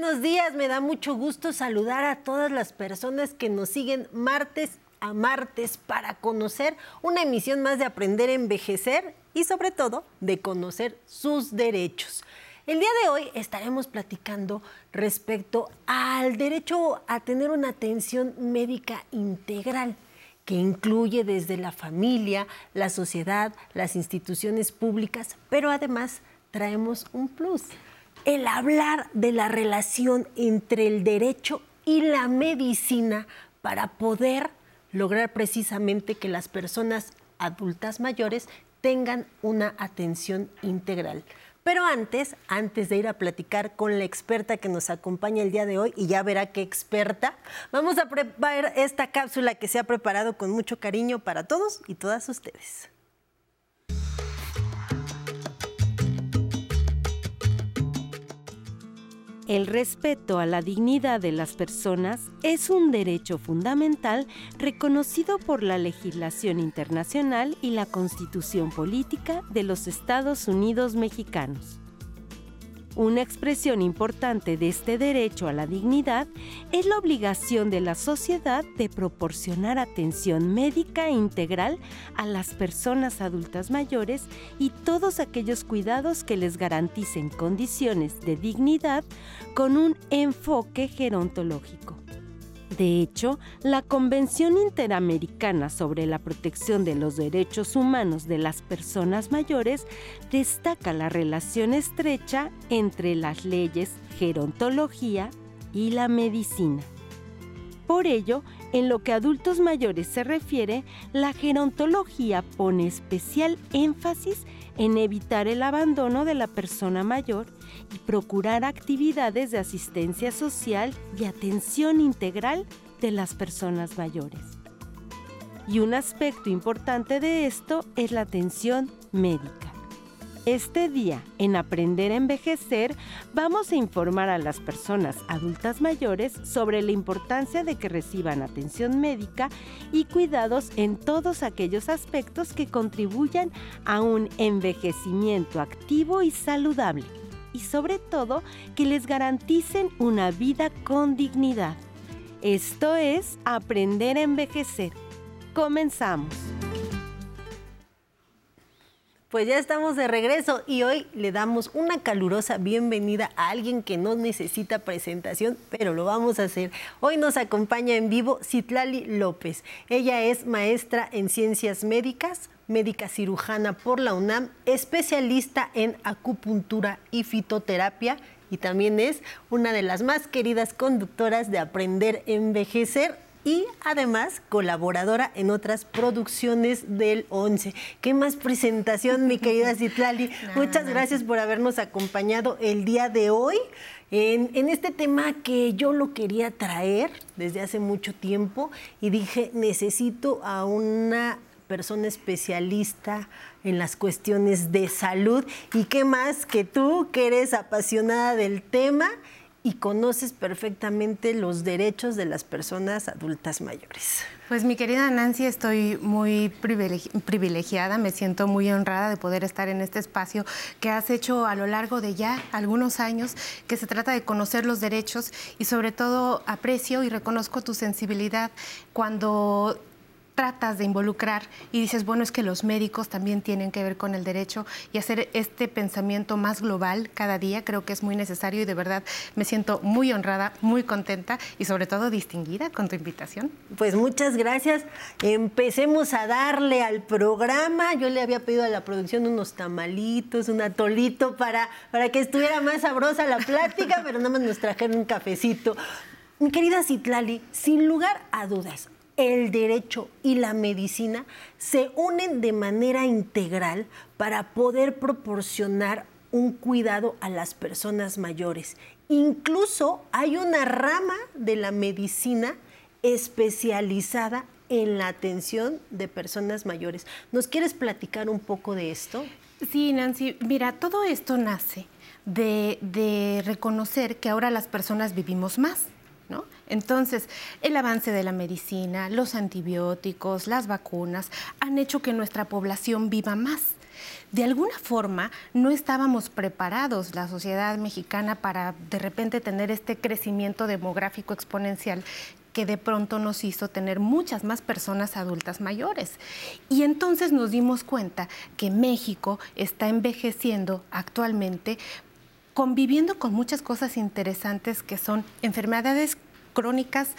Buenos días, me da mucho gusto saludar a todas las personas que nos siguen martes a martes para conocer una emisión más de Aprender a Envejecer y sobre todo de conocer sus derechos. El día de hoy estaremos platicando respecto al derecho a tener una atención médica integral que incluye desde la familia, la sociedad, las instituciones públicas, pero además traemos un plus, el hablar de la relación entre el derecho y la medicina para poder lograr precisamente que las personas adultas mayores tengan una atención integral. Pero antes, antes de ir a platicar con la experta que nos acompaña el día de hoy, y ya verá qué experta, vamos a preparar esta cápsula que se ha preparado con mucho cariño para todos y todas ustedes. El respeto a la dignidad de las personas es un derecho fundamental reconocido por la legislación internacional y la constitución política de los Estados Unidos mexicanos. Una expresión importante de este derecho a la dignidad es la obligación de la sociedad de proporcionar atención médica integral a las personas adultas mayores y todos aquellos cuidados que les garanticen condiciones de dignidad con un enfoque gerontológico. De hecho, la Convención Interamericana sobre la Protección de los Derechos Humanos de las Personas Mayores destaca la relación estrecha entre las leyes, gerontología y la medicina. Por ello, en lo que a adultos mayores se refiere, la gerontología pone especial énfasis en evitar el abandono de la persona mayor y procurar actividades de asistencia social y atención integral de las personas mayores. Y un aspecto importante de esto es la atención médica. Este día, en Aprender a Envejecer, vamos a informar a las personas adultas mayores sobre la importancia de que reciban atención médica y cuidados en todos aquellos aspectos que contribuyan a un envejecimiento activo y saludable y sobre todo que les garanticen una vida con dignidad. Esto es Aprender a Envejecer. Comenzamos. Pues ya estamos de regreso y hoy le damos una calurosa bienvenida a alguien que no necesita presentación, pero lo vamos a hacer. Hoy nos acompaña en vivo Citlali López. Ella es maestra en ciencias médicas, médica cirujana por la UNAM, especialista en acupuntura y fitoterapia y también es una de las más queridas conductoras de Aprender a Envejecer y además colaboradora en otras producciones del 11. ¿Qué más presentación, mi querida Citlali? Muchas gracias por habernos acompañado el día de hoy. En, en, este tema que yo lo quería traer desde hace mucho tiempo y dije, necesito a una persona especialista en las cuestiones de salud y qué más que tú que eres apasionada del tema y conoces perfectamente los derechos de las personas adultas mayores. Pues mi querida Nancy, estoy muy privilegiada, me siento muy honrada de poder estar en este espacio que has hecho a lo largo de ya algunos años, que se trata de conocer los derechos y sobre todo aprecio y reconozco tu sensibilidad cuando tratas de involucrar y dices, bueno, es que los médicos también tienen que ver con el derecho y hacer este pensamiento más global cada día, creo que es muy necesario y de verdad me siento muy honrada, muy contenta y sobre todo distinguida con tu invitación. Pues muchas gracias. Empecemos a darle al programa. Yo le había pedido a la producción unos tamalitos, un atolito para, para que estuviera más sabrosa la plática, pero nada más nos trajeron un cafecito. Mi querida Citlali, sin lugar a dudas, el derecho y la medicina se unen de manera integral para poder proporcionar un cuidado a las personas mayores. Incluso hay una rama de la medicina especializada en la atención de personas mayores. ¿Nos quieres platicar un poco de esto? Sí, Nancy, mira, todo esto nace de, de reconocer que ahora las personas vivimos más entonces, el avance de la medicina, los antibióticos, las vacunas han hecho que nuestra población viva más. De alguna forma, no estábamos preparados, la sociedad mexicana, para de repente tener este crecimiento demográfico exponencial que de pronto nos hizo tener muchas más personas adultas mayores. Y entonces nos dimos cuenta que México está envejeciendo actualmente conviviendo con muchas cosas interesantes que son enfermedades crónicas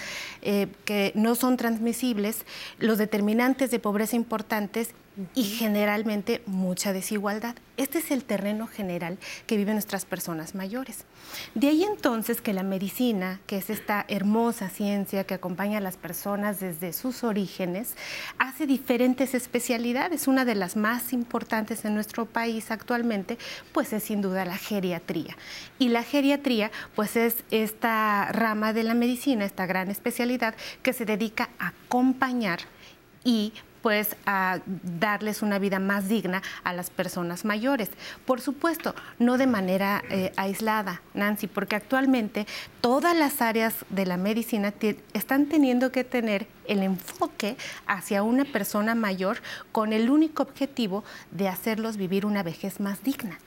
eh, que no son transmisibles, los determinantes de pobreza importantes y generalmente mucha desigualdad. Este es el terreno general que viven nuestras personas mayores. De ahí entonces que la medicina, que es esta hermosa ciencia que acompaña a las personas desde sus orígenes, hace diferentes especialidades. Una de las más importantes en nuestro país actualmente, pues es sin duda la geriatría. Y la geriatría, pues es esta rama de la medicina, esta gran especialidad que se dedica a acompañar y pues a darles una vida más digna a las personas mayores. Por supuesto, no de manera eh, aislada, Nancy, porque actualmente todas las áreas de la medicina están teniendo que tener el enfoque hacia una persona mayor con el único objetivo de hacerlos vivir una vejez más digna.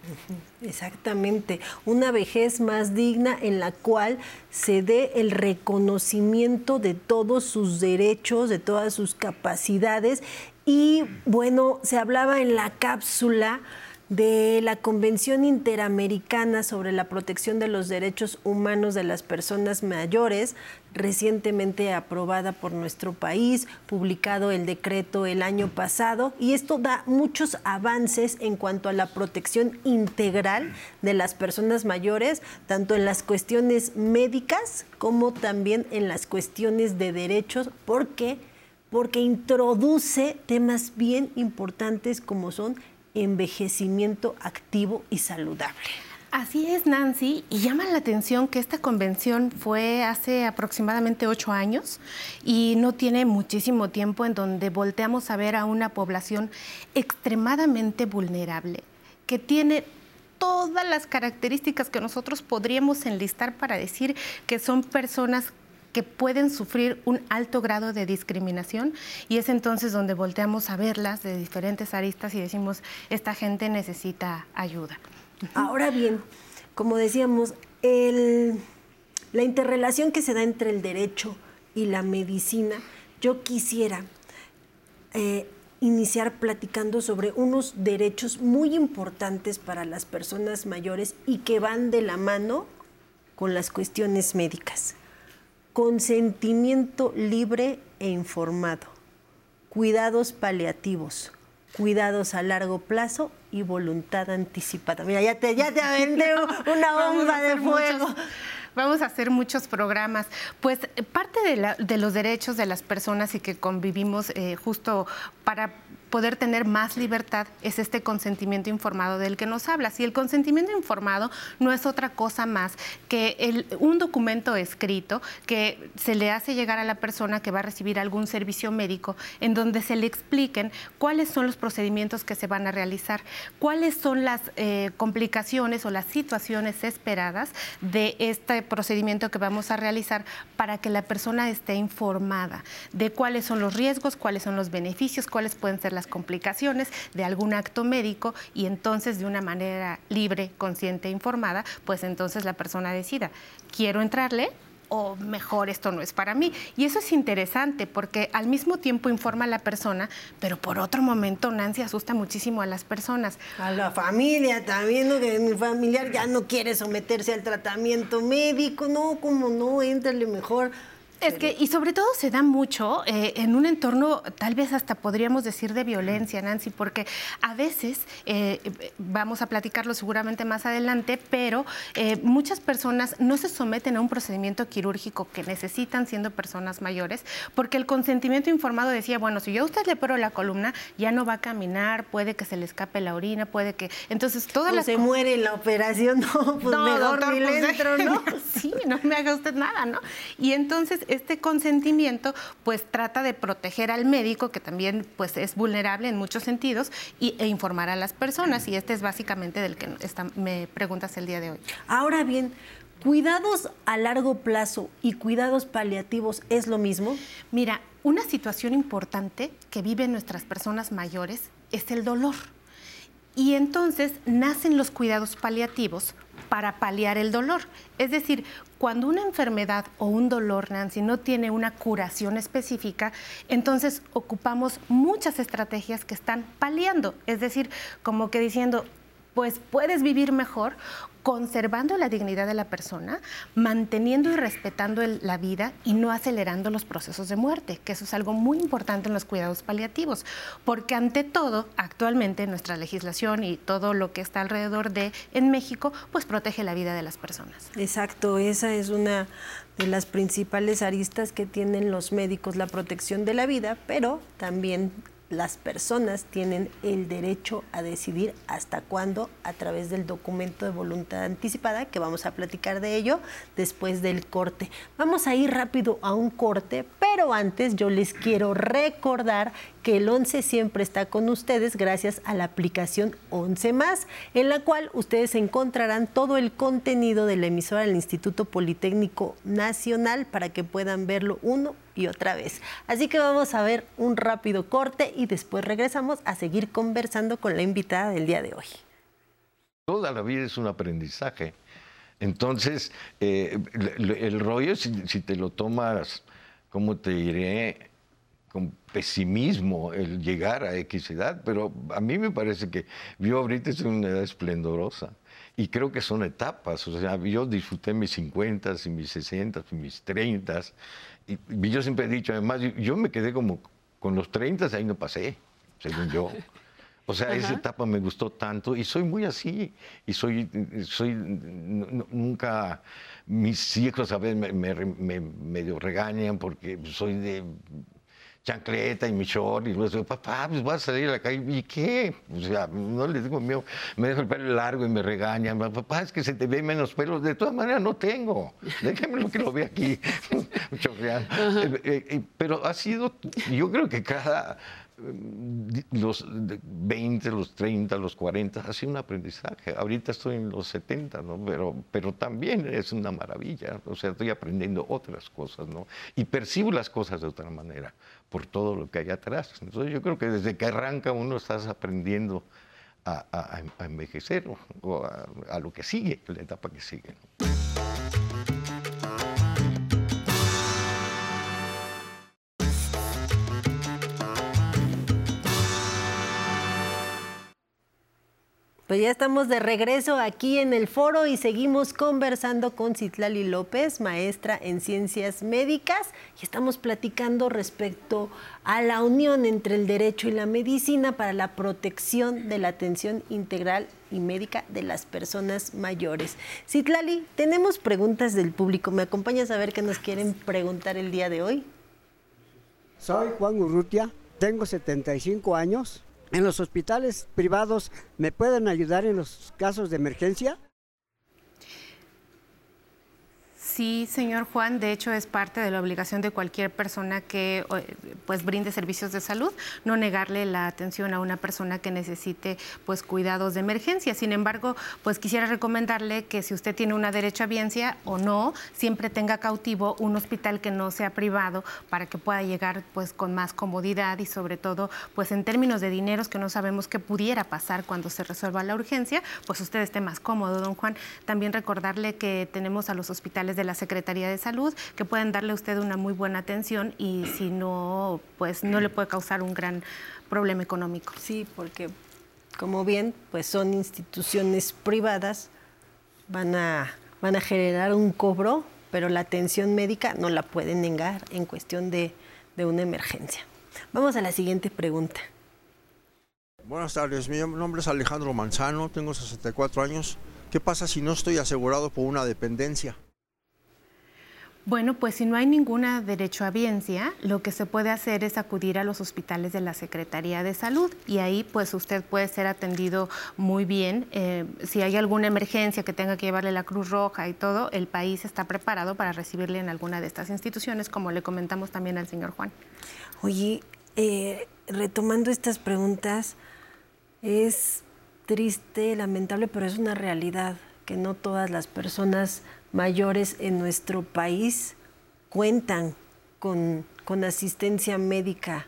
Exactamente, una vejez más digna en la cual se dé el reconocimiento de todos sus derechos, de todas sus capacidades y bueno, se hablaba en la cápsula de la Convención Interamericana sobre la Protección de los Derechos Humanos de las Personas Mayores, recientemente aprobada por nuestro país, publicado el decreto el año pasado, y esto da muchos avances en cuanto a la protección integral de las personas mayores, tanto en las cuestiones médicas como también en las cuestiones de derechos, porque porque introduce temas bien importantes como son envejecimiento activo y saludable. Así es, Nancy, y llama la atención que esta convención fue hace aproximadamente ocho años y no tiene muchísimo tiempo en donde volteamos a ver a una población extremadamente vulnerable, que tiene todas las características que nosotros podríamos enlistar para decir que son personas que pueden sufrir un alto grado de discriminación y es entonces donde volteamos a verlas de diferentes aristas y decimos, esta gente necesita ayuda. Ahora bien, como decíamos, la interrelación que se da entre el derecho y la medicina, yo quisiera eh, iniciar platicando sobre unos derechos muy importantes para las personas mayores y que van de la mano con las cuestiones médicas consentimiento libre e informado, cuidados paliativos, cuidados a largo plazo y voluntad anticipada. Mira, ya te, ya te aventé una bomba de fuego. vamos a hacer muchos programas. Pues parte de, los derechos de las personas y que convivimos eh, justo para poder tener más libertad es este consentimiento informado del que nos hablas. Y el consentimiento informado no es otra cosa más que un documento escrito que se le hace llegar a la persona que va a recibir algún servicio médico en donde se le expliquen cuáles son los procedimientos que se van a realizar, cuáles son las eh, complicaciones o las situaciones esperadas de este procedimiento que vamos a realizar para que la persona esté informada de cuáles son los riesgos, cuáles son los beneficios, cuáles pueden ser las complicaciones de algún acto médico y entonces de una manera libre, consciente e informada, pues entonces la persona decida, quiero entrarle o mejor esto no es para mí. Y eso es interesante porque al mismo tiempo informa a la persona, pero por otro momento Nancy asusta muchísimo a las personas. A la familia también, ¿no? que mi familiar ya no quiere someterse al tratamiento médico, no, como no, entrale mejor es que, y sobre todo se da mucho eh, en un entorno, tal vez hasta podríamos decir de violencia, Nancy, porque a veces, eh, vamos a platicarlo seguramente más adelante, pero eh, muchas personas no se someten a un procedimiento quirúrgico que necesitan siendo personas mayores, porque el consentimiento informado decía, bueno, si yo a usted le paro la columna, ya no va a caminar, puede que se le escape la orina, puede que... Entonces, todas las... se muere en la operación, no, pues mejor ni le pues, entro, ¿no? sí, no me haga usted nada, ¿no? Y entonces este consentimiento pues trata de proteger al médico, que también pues es vulnerable en muchos sentidos, y, e informar a las personas. Y este es básicamente del que me preguntas el día de hoy. Ahora bien, ¿Cuidados a largo plazo y cuidados paliativos es lo mismo? Mira, una situación importante que viven nuestras personas mayores es el dolor. Y entonces nacen los cuidados paliativos para paliar el dolor. Es decir, cuando una enfermedad o un dolor, Nancy, no tiene una curación específica, entonces ocupamos muchas estrategias que están paliando. Es decir, como que diciendo, pues puedes vivir mejor conservando la dignidad de la persona, manteniendo y respetando la vida y no acelerando los procesos de muerte, que eso es algo muy importante en los cuidados paliativos, porque ante todo, actualmente nuestra legislación y todo lo que está alrededor de en México, pues protege la vida de las personas. Exacto, esa es una de las principales aristas que tienen los médicos, la protección de la vida, pero también las personas tienen el derecho a decidir hasta cuándo a través del documento de voluntad anticipada, que vamos a platicar de ello después del corte. Vamos a ir rápido a un corte, pero antes yo les quiero recordar que el 11 siempre está con ustedes gracias a la aplicación 11 más, en la cual ustedes encontrarán todo el contenido de la emisora del Instituto Politécnico Nacional para que puedan verlo uno y otra vez. Así que vamos a ver un rápido corte y después regresamos a seguir conversando con la invitada del día de hoy. Toda la vida es un aprendizaje. Entonces, eh, el, rollo, si, si, te lo tomas, ¿cómo te diré? Con pesimismo el llegar a X edad, pero a mí me parece que yo ahorita en una edad esplendorosa y creo que son etapas. O sea, yo disfruté mis 50 y mis 60 y mis 30 y, yo siempre he dicho, además, yo, me quedé como con los 30, ahí no pasé, según yo. O sea, esa etapa me gustó tanto y soy muy así. Y soy, soy nunca, mis hijos a veces me, me medio regañan porque soy de chancleta y mi short, y luego papá, pues vas a salir a la calle, ¿y qué? O sea, no le digo miedo, me dejo el pelo largo y me regañan, papá, es que se te ve menos pelo, de todas maneras no tengo, déjame lo que lo ve aquí, eh, eh, eh, pero ha sido, yo creo que cada los 20, los 30, los 40, ha sido un aprendizaje. Ahorita estoy en los 70, ¿no? Pero, pero también es una maravilla. O sea, estoy aprendiendo otras cosas, ¿no? Y percibo las cosas de otra manera por todo lo que hay atrás. Entonces yo creo que desde que arranca uno estás aprendiendo a, envejecer o, a, lo que sigue, la etapa que sigue. Pues ya estamos de regreso aquí en el foro y seguimos conversando con Citlali López, maestra en ciencias médicas, y estamos platicando respecto a la unión entre el derecho y la medicina para la protección de la atención integral y médica de las personas mayores. Citlali, tenemos preguntas del público. ¿Me acompañas a ver qué nos quieren preguntar el día de hoy? Soy Juan Urrutia, tengo 75 años en los hospitales privados me pueden ayudar en los casos de emergencia? Sí, señor Juan, de hecho es parte de la obligación de cualquier persona que pues brinde servicios de salud, no negarle la atención a una persona que necesite pues cuidados de emergencia. Sin embargo, pues quisiera recomendarle que si usted tiene una derecha biencia o no, siempre tenga cautivo un hospital que no sea privado para que pueda llegar pues con más comodidad y sobre todo pues en términos de dineros que no sabemos qué pudiera pasar cuando se resuelva la urgencia, pues usted esté más cómodo, don Juan. También recordarle que tenemos a los hospitales de de la Secretaría de Salud que pueden darle a usted una muy buena atención y si no, pues no le puede causar un gran problema económico. Sí, porque como bien, pues son instituciones privadas, van a, van a generar un cobro, pero la atención médica no la pueden negar en cuestión de, de una emergencia. Vamos a la siguiente pregunta. Buenas tardes, mi nombre es Alejandro Manzano, tengo 64 años. ¿Qué pasa si no estoy asegurado por una dependencia? Bueno, pues si no hay ninguna derecho a biencia, lo que se puede hacer es acudir a los hospitales de la Secretaría de Salud y ahí pues usted puede ser atendido muy bien. Eh, si hay alguna emergencia que tenga que llevarle la Cruz Roja y todo, el país está preparado para recibirle en alguna de estas instituciones, como le comentamos también al señor Juan. Oye, eh, retomando estas preguntas, es triste, lamentable, pero es una realidad que no todas las personas mayores en nuestro país cuentan con, asistencia médica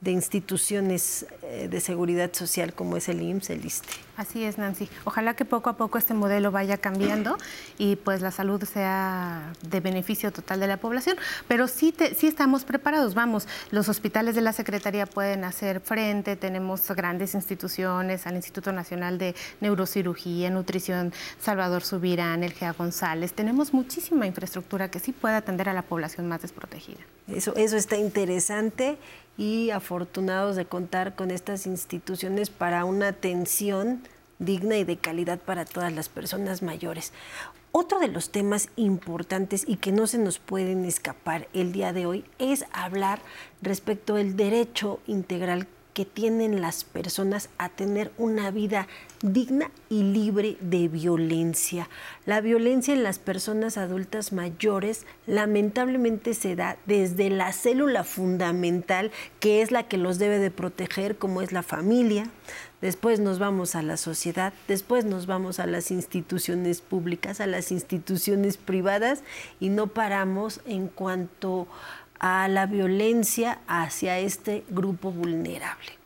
de instituciones eh, de seguridad social como es el IMSS, el ISTE. Así es, Nancy. Ojalá que poco a poco este modelo vaya cambiando y pues la salud sea de beneficio total de la población, pero sí, sí estamos preparados. Vamos, los hospitales de la Secretaría pueden hacer frente, tenemos grandes instituciones, al Instituto Nacional de Neurocirugía, Nutrición, Salvador Subirán, el GEA González. Tenemos muchísima infraestructura que sí puede atender a la población más desprotegida. Eso, eso está interesante y afortunados de contar con estas instituciones para una atención digna y de calidad para todas las personas mayores. Otro de los temas importantes y que no se nos pueden escapar el día de hoy es hablar respecto al derecho integral que tienen las personas a tener una vida digna y libre de violencia. La violencia en las personas adultas mayores lamentablemente se da desde la célula fundamental que es la que los debe de proteger como es la familia. Después nos vamos a la sociedad, después nos vamos a las instituciones públicas, a las instituciones privadas y no paramos en cuanto la violencia hacia este grupo vulnerable.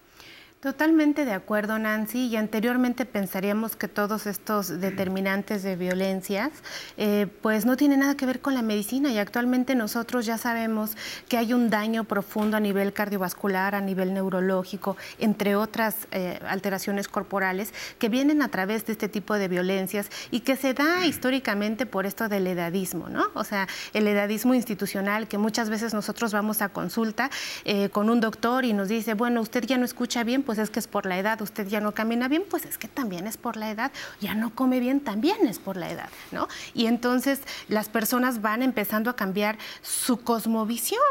Totalmente de acuerdo, Nancy. Y anteriormente pensaríamos que todos estos determinantes de violencias, eh, pues no tienen nada que ver con la medicina. Y actualmente nosotros ya sabemos que hay un daño profundo a nivel cardiovascular, a nivel neurológico, entre otras eh, alteraciones corporales que vienen a través de este tipo de violencias y que se da históricamente por esto del edadismo, ¿no? O sea, el edadismo institucional que muchas veces nosotros vamos a consulta eh, con un doctor y nos dice, bueno, usted ya no escucha bien pues es que es por la edad, usted ya no camina bien, pues es que también es por la edad, ya no come bien, también es por la edad, ¿no? Y entonces las personas van empezando a cambiar su cosmovisión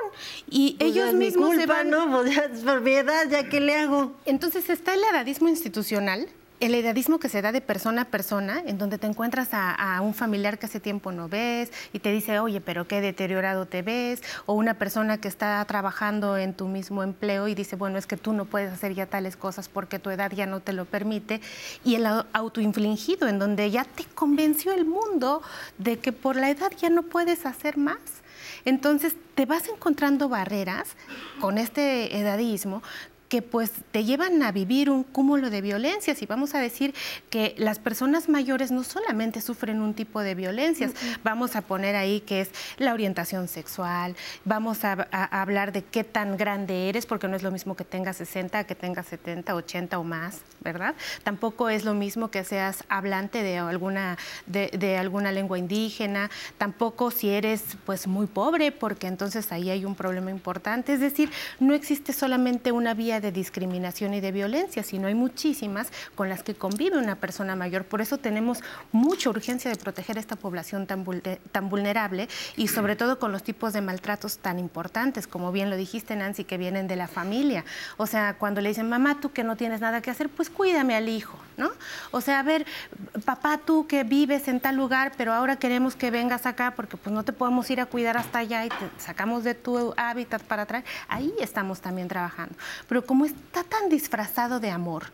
y pues ellos mismos se van... No, pues por mi edad, ¿ya qué le hago? Entonces está el edadismo institucional, el edadismo que se da de persona a persona, en donde te encuentras a, un familiar que hace tiempo no ves y te dice, oye, pero qué deteriorado te ves, o una persona que está trabajando en tu mismo empleo y dice, bueno, es que tú no puedes hacer ya tales cosas porque tu edad ya no te lo permite, y el autoinfligido, en donde ya te convenció el mundo de que por la edad ya no puedes hacer más. Entonces te vas encontrando barreras con este edadismo que pues te llevan a vivir un cúmulo de violencias. Y vamos a decir que las personas mayores no solamente sufren un tipo de violencias, vamos a poner ahí que es la orientación sexual, vamos a, hablar de qué tan grande eres, porque no es lo mismo que tengas 60 que tengas 70, 80 o más, ¿verdad? Tampoco es lo mismo que seas hablante de alguna, de, de alguna lengua indígena, tampoco si eres pues muy pobre, porque entonces ahí hay un problema importante, es decir, no existe solamente una vía de discriminación y de violencia, sino hay muchísimas con las que convive una persona mayor. Por eso tenemos mucha urgencia de proteger a esta población tan, vulnerable y sobre todo con los tipos de maltratos tan importantes, como bien lo dijiste Nancy, que vienen de la familia. O sea, cuando le dicen, mamá, tú que no tienes nada que hacer, pues cuídame al hijo, ¿no? O sea, a ver, papá, tú que vives en tal lugar, pero ahora queremos que vengas acá porque pues no te podemos ir a cuidar hasta allá y te sacamos de tu hábitat para atrás. Ahí estamos también trabajando. Pero como está tan disfrazado de amor,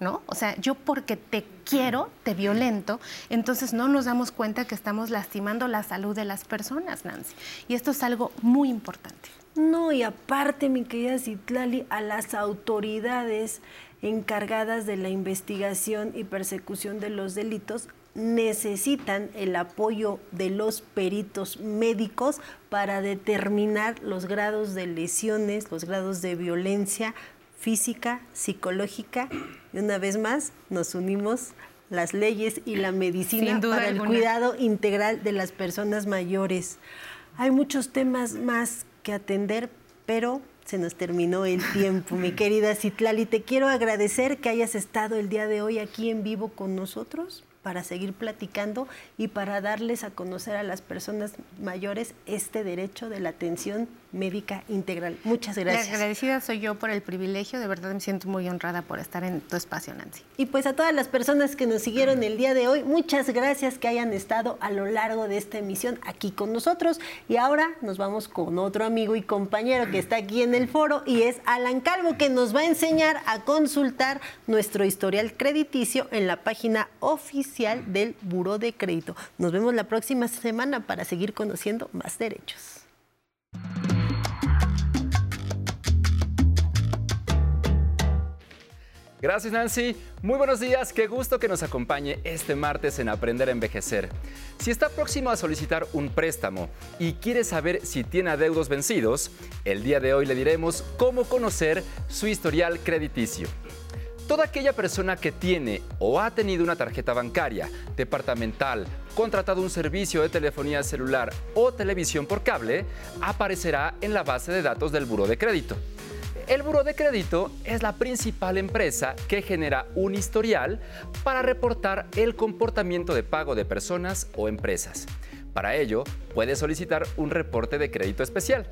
¿no? O sea, yo porque te quiero, te violento, entonces no nos damos cuenta que estamos lastimando la salud de las personas, Nancy. Y esto es algo muy importante. No, y aparte, mi querida Citlali, a las autoridades encargadas de la investigación y persecución de los delitos necesitan el apoyo de los peritos médicos para determinar los grados de lesiones, los grados de violencia física, psicológica, y una vez más nos unimos las leyes y la medicina para el cuidado integral de las personas mayores. Hay muchos temas más que atender, pero se nos terminó el tiempo, mi querida Citlali. Te quiero agradecer que hayas estado el día de hoy aquí en vivo con nosotros para seguir platicando y para darles a conocer a las personas mayores este derecho de la atención médica integral. Muchas gracias. agradecida soy yo por el privilegio, de verdad me siento muy honrada por estar en tu espacio, Nancy. Y pues a todas las personas que nos siguieron el día de hoy, muchas gracias que hayan estado a lo largo de esta emisión aquí con nosotros. Y ahora nos vamos con otro amigo y compañero que está aquí en el foro y es Alan Calvo, que nos va a enseñar a consultar nuestro historial crediticio en la página oficial del Buró de Crédito. Nos vemos la próxima semana para seguir conociendo más derechos. Gracias Nancy. Muy buenos días, qué gusto que nos acompañe este martes en Aprender a Envejecer. Si está próximo a solicitar un préstamo y quiere saber si tiene adeudos vencidos, el día de hoy le diremos cómo conocer su historial crediticio. Toda aquella persona que tiene o ha tenido una tarjeta bancaria, departamental, contratado un servicio de telefonía celular o televisión por cable, aparecerá en la base de datos del Buró de Crédito. El Buró de Crédito es la principal empresa que genera un historial para reportar el comportamiento de pago de personas o empresas. Para ello, puede solicitar un reporte de crédito especial.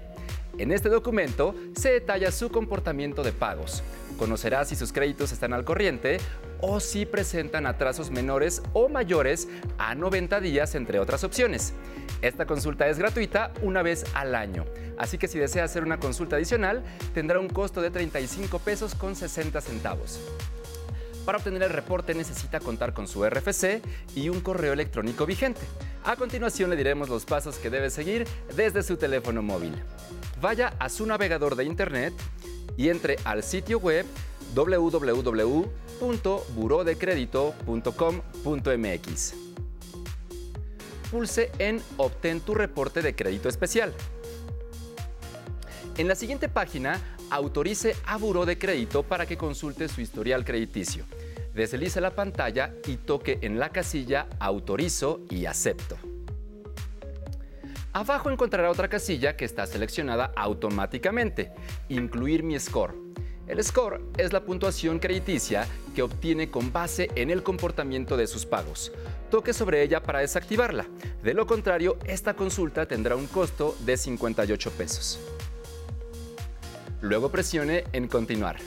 En este documento se detalla su comportamiento de pagos. Conocerá si sus créditos están al corriente o si presentan atrasos menores o mayores a 90 días, entre otras opciones. Esta consulta es gratuita una vez al año, así que si desea hacer una consulta adicional, tendrá un costo de 35 pesos con 60 centavos. Para obtener el reporte necesita contar con su RFC y un correo electrónico vigente. A continuación le diremos los pasos que debe seguir desde su teléfono móvil. Vaya a su navegador de internet y entre al sitio web www.burodecredito.com.mx. Pulse en Obtén tu reporte de crédito especial. En la siguiente página, autorice a Buró de Crédito para que consulte su historial crediticio. Deslice la pantalla y toque en la casilla Autorizo y acepto. Abajo encontrará otra casilla que está seleccionada automáticamente, Incluir mi score. El score es la puntuación crediticia que obtiene con base en el comportamiento de sus pagos. Toque sobre ella para desactivarla. De lo contrario, esta consulta tendrá un costo de 58 pesos. Luego presione en Continuar.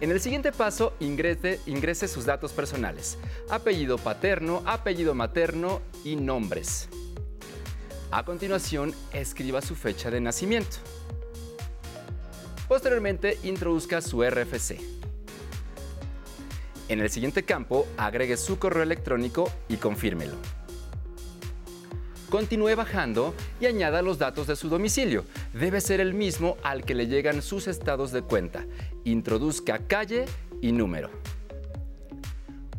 En el siguiente paso, ingrese, ingrese sus datos personales, apellido paterno, apellido materno y nombres. A continuación, escriba su fecha de nacimiento. Posteriormente, introduzca su RFC. En el siguiente campo, agregue su correo electrónico y confírmelo. Continúe bajando y añada los datos de su domicilio. Debe ser el mismo al que le llegan sus estados de cuenta. Introduzca calle y número.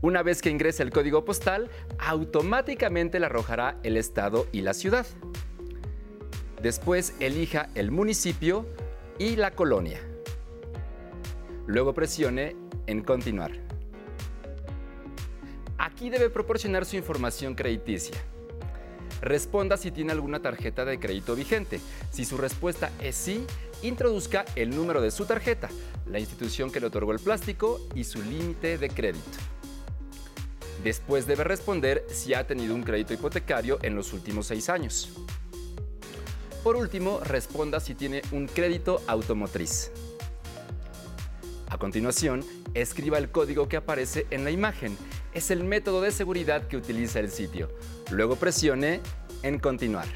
Una vez que ingrese el código postal, automáticamente le arrojará el estado y la ciudad. Después elija el municipio y la colonia. Luego presione en Continuar. Aquí debe proporcionar su información crediticia. Responda si tiene alguna tarjeta de crédito vigente. Si su respuesta es sí, introduzca el número de su tarjeta, la institución que le otorgó el plástico y su límite de crédito. Después debe responder si ha tenido un crédito hipotecario en los últimos seis años. Por último, responda si tiene un crédito automotriz. A continuación, escriba el código que aparece en la imagen. Es el método de seguridad que utiliza el sitio. Luego presione en Continuar.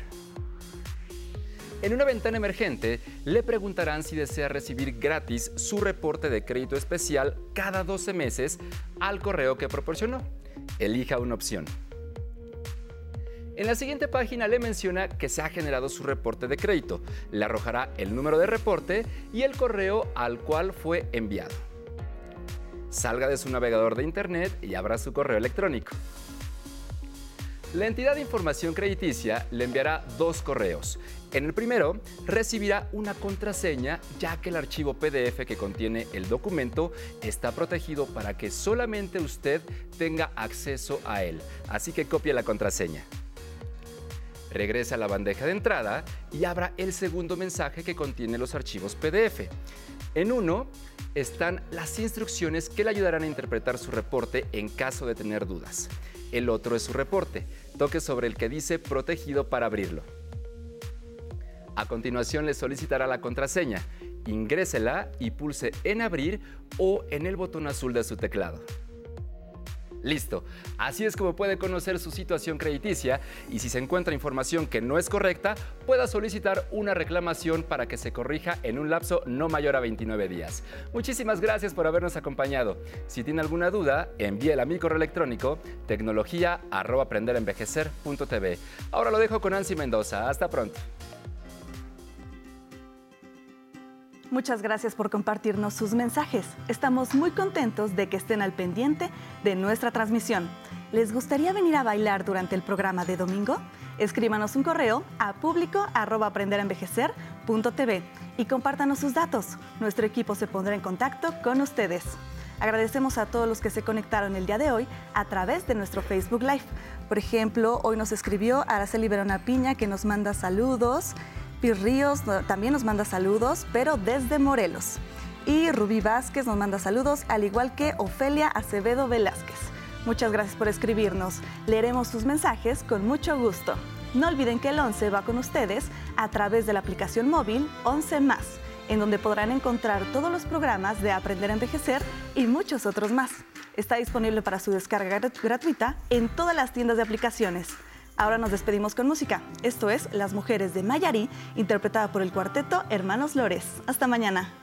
En una ventana emergente, le preguntarán si desea recibir gratis su reporte de crédito especial cada 12 meses al correo que proporcionó elija una opción. En la siguiente página le menciona que se ha generado su reporte de crédito. Le arrojará el número de reporte y el correo al cual fue enviado. Salga de su navegador de Internet y abra su correo electrónico. La entidad de información crediticia le enviará dos correos. En el primero, recibirá una contraseña ya que el archivo PDF que contiene el documento está protegido para que solamente usted tenga acceso a él. Así que copie la contraseña. Regrese a la bandeja de entrada y abra el segundo mensaje que contiene los archivos PDF. En uno están las instrucciones que le ayudarán a interpretar su reporte en caso de tener dudas. El otro es su reporte. Toque sobre el que dice protegido para abrirlo. A continuación le solicitará la contraseña. Ingrésela y pulse en abrir o en el botón azul de su teclado. Listo. Así es como puede conocer su situación crediticia y si se encuentra información que no es correcta, pueda solicitar una reclamación para que se corrija en un lapso no mayor a 29 días. Muchísimas gracias por habernos acompañado. Si tiene alguna duda, envíela a mi correo electrónico tecnología@aprenderenvejecer.tv. Ahora lo dejo con Nancy Mendoza. Hasta pronto. Muchas gracias por compartirnos sus mensajes. Estamos muy contentos de que estén al pendiente de nuestra transmisión. ¿Les gustaría venir a bailar durante el programa de domingo? Escríbanos un correo a público y compártanos sus datos. Nuestro equipo se pondrá en contacto con ustedes. Agradecemos a todos los que se conectaron el día de hoy a través de nuestro Facebook Live. Por ejemplo, hoy nos escribió Araceli Verona Piña que nos manda saludos. Pir Ríos también nos manda saludos, pero desde Morelos. Y Rubí Vázquez nos manda saludos, al igual que Ofelia Acevedo Velázquez. Muchas gracias por escribirnos. Leeremos sus mensajes con mucho gusto. No olviden que el 11 va con ustedes a través de la aplicación móvil 11 más en donde podrán encontrar todos los programas de Aprender a Envejecer y muchos otros más. Está disponible para su descarga gratuita en todas las tiendas de aplicaciones. Ahora nos despedimos con música. Esto es Las Mujeres de Mayari, interpretada por el cuarteto Hermanos Lores. Hasta mañana.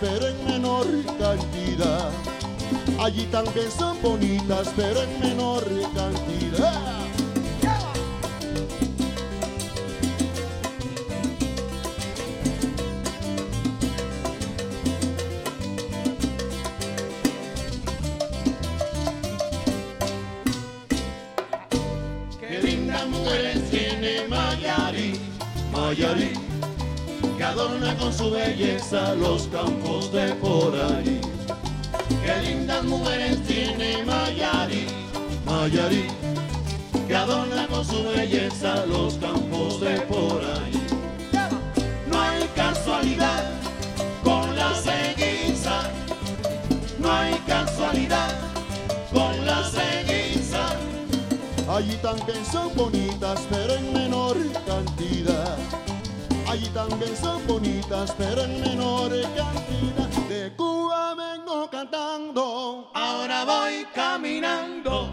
Pero en menor cantidad. Allí también son bonitas, pero en menor cantidad. Qué linda mujer tiene Mayari, Mayari, adorna con su belleza los campos de por ahí. Qué lindas mujeres tiene Mayari, Mayari, que adorna con su belleza los campos de por ahí. No hay casualidad con la ceguiza, no hay casualidad con la ceguiza. Allí también son bonitas, pero en menor cantidad. Allí también son bonitas, pero en menor cantidad. De Cuba vengo cantando, ahora voy caminando.